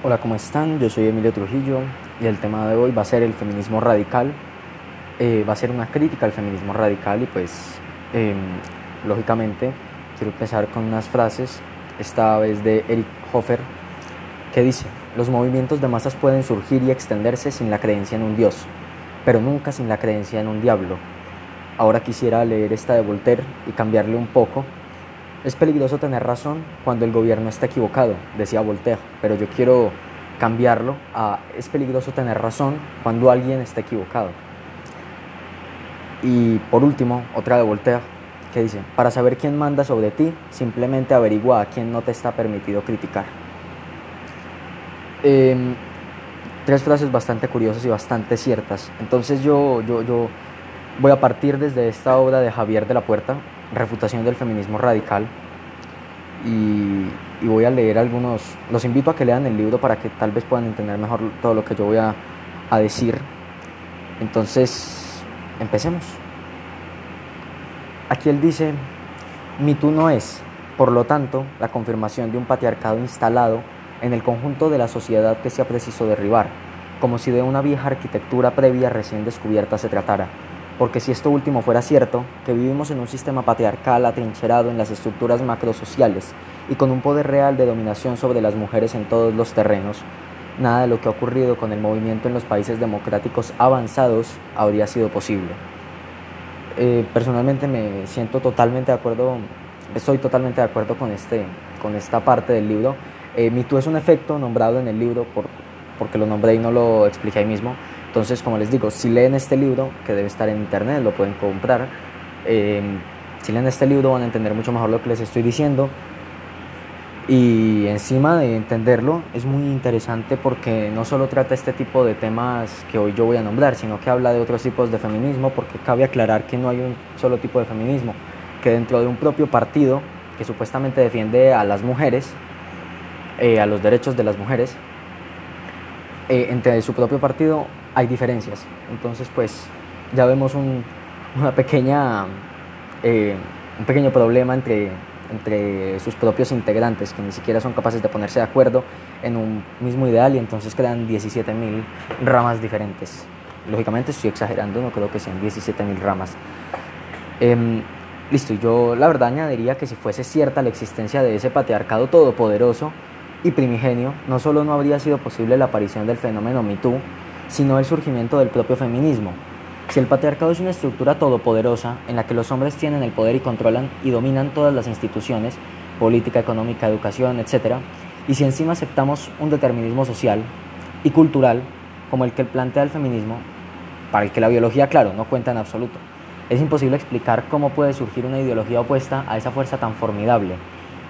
Hola, ¿cómo están? Yo soy Emilio Trujillo y el tema de hoy va a ser el feminismo radical. Eh, va a ser una crítica al feminismo radical y pues em, lógicamente quiero empezar con unas frases, esta vez de Eric Hofer, que dice, los movimientos de masas pueden surgir y extenderse sin la creencia en un Dios, pero nunca sin la creencia en un diablo. Ahora quisiera leer esta de Voltaire y cambiarle un poco es peligroso tener razón cuando el gobierno está equivocado, decía Voltaire, pero yo quiero cambiarlo a es peligroso tener razón cuando alguien está equivocado. Y por último, otra de Voltaire, que dice, para saber quién manda sobre ti, simplemente averigua a quién no te está permitido criticar. Em, tres frases bastante curiosas y bastante ciertas. Entonces yo, yo, yo voy a partir desde esta obra de Javier de la Puerta, refutación del feminismo radical y, voy a leer algunos, los invito a que lean el libro para que tal vez puedan entender mejor todo lo que yo voy a, a decir. Entonces, empecemos. Aquí él dice, mi tú no es, por lo tanto, la confirmación de un patriarcado instalado en el conjunto de la sociedad que sea preciso derribar, como si de una vieja arquitectura previa recién descubierta se tratara porque si esto último fuera cierto, que vivimos en un sistema patriarcal atrincherado en las estructuras macrosociales y con un poder real de dominación sobre las mujeres en todos los terrenos, nada de lo que ha ocurrido con el movimiento en los países democráticos avanzados habría sido posible. Eh, personalmente me siento totalmente de acuerdo, estoy totalmente de acuerdo con, este, con esta parte del libro. Eh, MeToo es un efecto nombrado en el libro por, porque lo nombré y no lo expliqué ahí mismo, entonces, como les digo, si leen este libro, que debe estar en internet, lo pueden comprar, eh, si leen este libro van a entender mucho mejor lo que les estoy diciendo. Y encima de entenderlo, es muy interesante porque no solo trata este tipo de temas que hoy yo voy a nombrar, sino que habla de otros tipos de feminismo, porque cabe aclarar que no hay un solo tipo de feminismo, que dentro de un propio partido que supuestamente defiende a las mujeres, eh, a los derechos de las mujeres, eh, entre su propio partido hay diferencias. Entonces, pues ya vemos un, una pequeña, eh, un pequeño problema entre, entre sus propios integrantes, que ni siquiera son capaces de ponerse de acuerdo en un mismo ideal y entonces crean 17.000 ramas diferentes. Lógicamente estoy exagerando, no creo que sean 17.000 ramas. Eh, listo, yo la verdad añadiría que si fuese cierta la existencia de ese patriarcado todopoderoso y primigenio, no solo no habría sido posible la aparición del fenómeno MeToo, sino el surgimiento del propio feminismo. Si el patriarcado es una estructura todopoderosa en la que los hombres tienen el poder y controlan y dominan todas las instituciones, política, económica, educación, etc., y si encima aceptamos un determinismo social y cultural como el que plantea el feminismo, para el que la biología, claro, no cuenta en absoluto, es imposible explicar cómo puede surgir una ideología opuesta a esa fuerza tan formidable.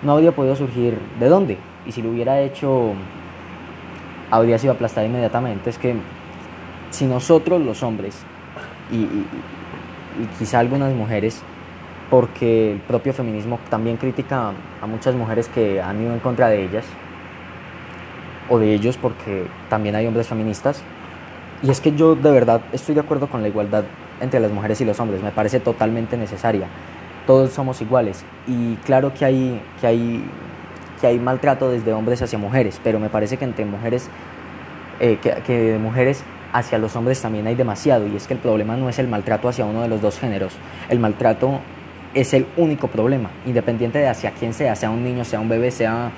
No habría podido surgir de dónde, y si lo hubiera hecho, habría sido aplastada inmediatamente. Es que si nosotros los hombres y, quizá algunas mujeres, porque el propio feminismo también critica a muchas mujeres que han ido en contra de ellas, o de ellos porque también hay hombres feministas, y es que yo de verdad estoy de acuerdo con la igualdad entre las mujeres y los hombres, me parece totalmente necesaria. Todos somos iguales y claro que hay, que hay, que hay maltrato desde hombres hacia mujeres, pero me parece que entre mujeres, eh, que, que de mujeres hacia los hombres también hay demasiado y es que el problema no es el maltrato hacia uno de los dos géneros, el maltrato es el único problema, independiente de hacia quién sea, sea un niño, sea un bebé, sea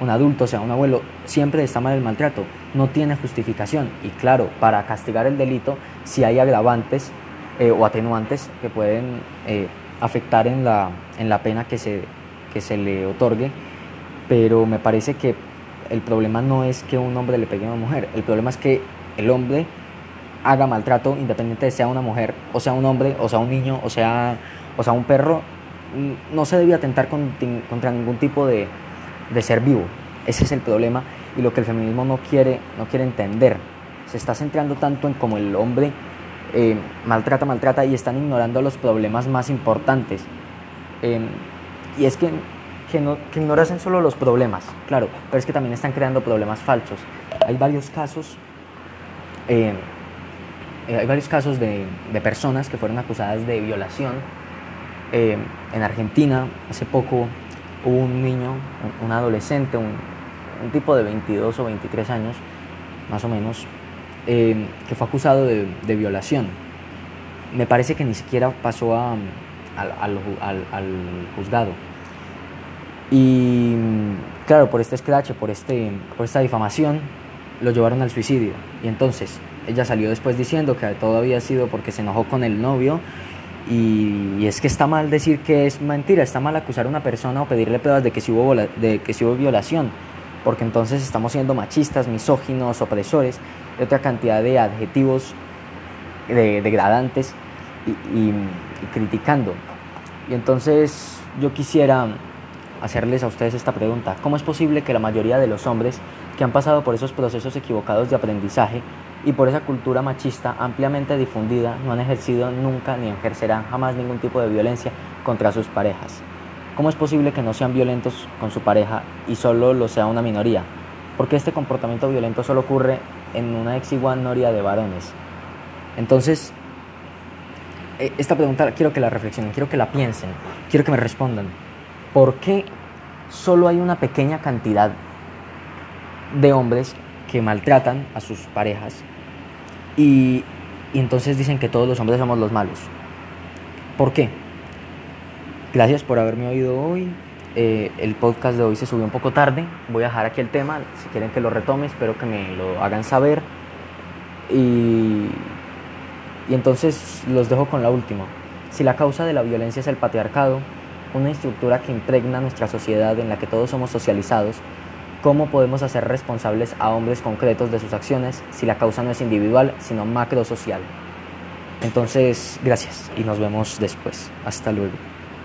un adulto, sea un abuelo, siempre está mal el maltrato, no tiene justificación. Y claro, para castigar el delito si hay agravantes eh, o atenuantes que pueden eh, afectar en la, en la pena que se, que se le otorgue, pero me parece que el problema no es que un hombre le pegue a una mujer, el problema es que el hombre haga maltrato, independiente de sea una mujer, o sea un hombre, o sea un niño, o sea, o sea un perro, mm, no se debe atentar contra ningún tipo de, ser vivo. Ese es el problema y lo que el feminismo no quiere, no quiere entender. Se está centrando tanto en cómo el hombre eh, maltrata, maltrata y están ignorando los problemas más importantes. Em, y es que, que, no, que ignorasen solo los problemas, claro, pero es que también están creando problemas falsos. Hay varios casos eh, eh, hay varios casos de, personas que fueron acusadas de violación. Eh, en Argentina, hace poco, hubo un niño, un, adolescente, un, tipo de 22 o 23 años, más o menos, que fue acusado de, violación. Me parece que ni siquiera pasó al, juzgado. Y claro, por este escrache, por, este, por esta difamación, lo llevaron al suicidio. Y entonces ella salió después diciendo que todo había sido porque se enojó con el novio y, es que está mal decir que es mentira, está mal acusar a una persona o pedirle pruebas de que si hubo, de que hubo violación, porque entonces estamos siendo machistas, misóginos, opresores, y otra cantidad de adjetivos degradantes y, criticando. Y entonces yo quisiera hacerles a ustedes esta pregunta. ¿Cómo es posible que la mayoría de los hombres que han pasado por esos procesos equivocados de aprendizaje y por esa cultura machista ampliamente difundida no han ejercido nunca ni ejercerán jamás ningún tipo de violencia contra sus parejas. ¿Cómo es posible que no sean violentos con su pareja y solo lo sea una minoría? Porque este comportamiento violento solo ocurre en una exigua minoría de varones. Entonces, e, esta pregunta quiero que la reflexionen, quiero que la piensen, quiero que me respondan. ¿Por qué solo hay una pequeña cantidad de hombres que maltratan a sus parejas y, entonces dicen que todos los hombres somos los malos. ¿Por qué? Gracias por haberme oído hoy. Eh, el podcast de hoy se subió un poco tarde. Voy a dejar aquí el tema. Si quieren que lo retome, espero que me lo hagan saber. Y, y entonces los dejo con la última. Si la causa de la violencia es el patriarcado, una estructura que impregna nuestra sociedad en la que todos somos socializados, ¿Cómo podemos hacer responsables a hombres concretos de sus acciones si la causa no es individual, sino macro social? Entonces, gracias y nos vemos después. Hasta luego.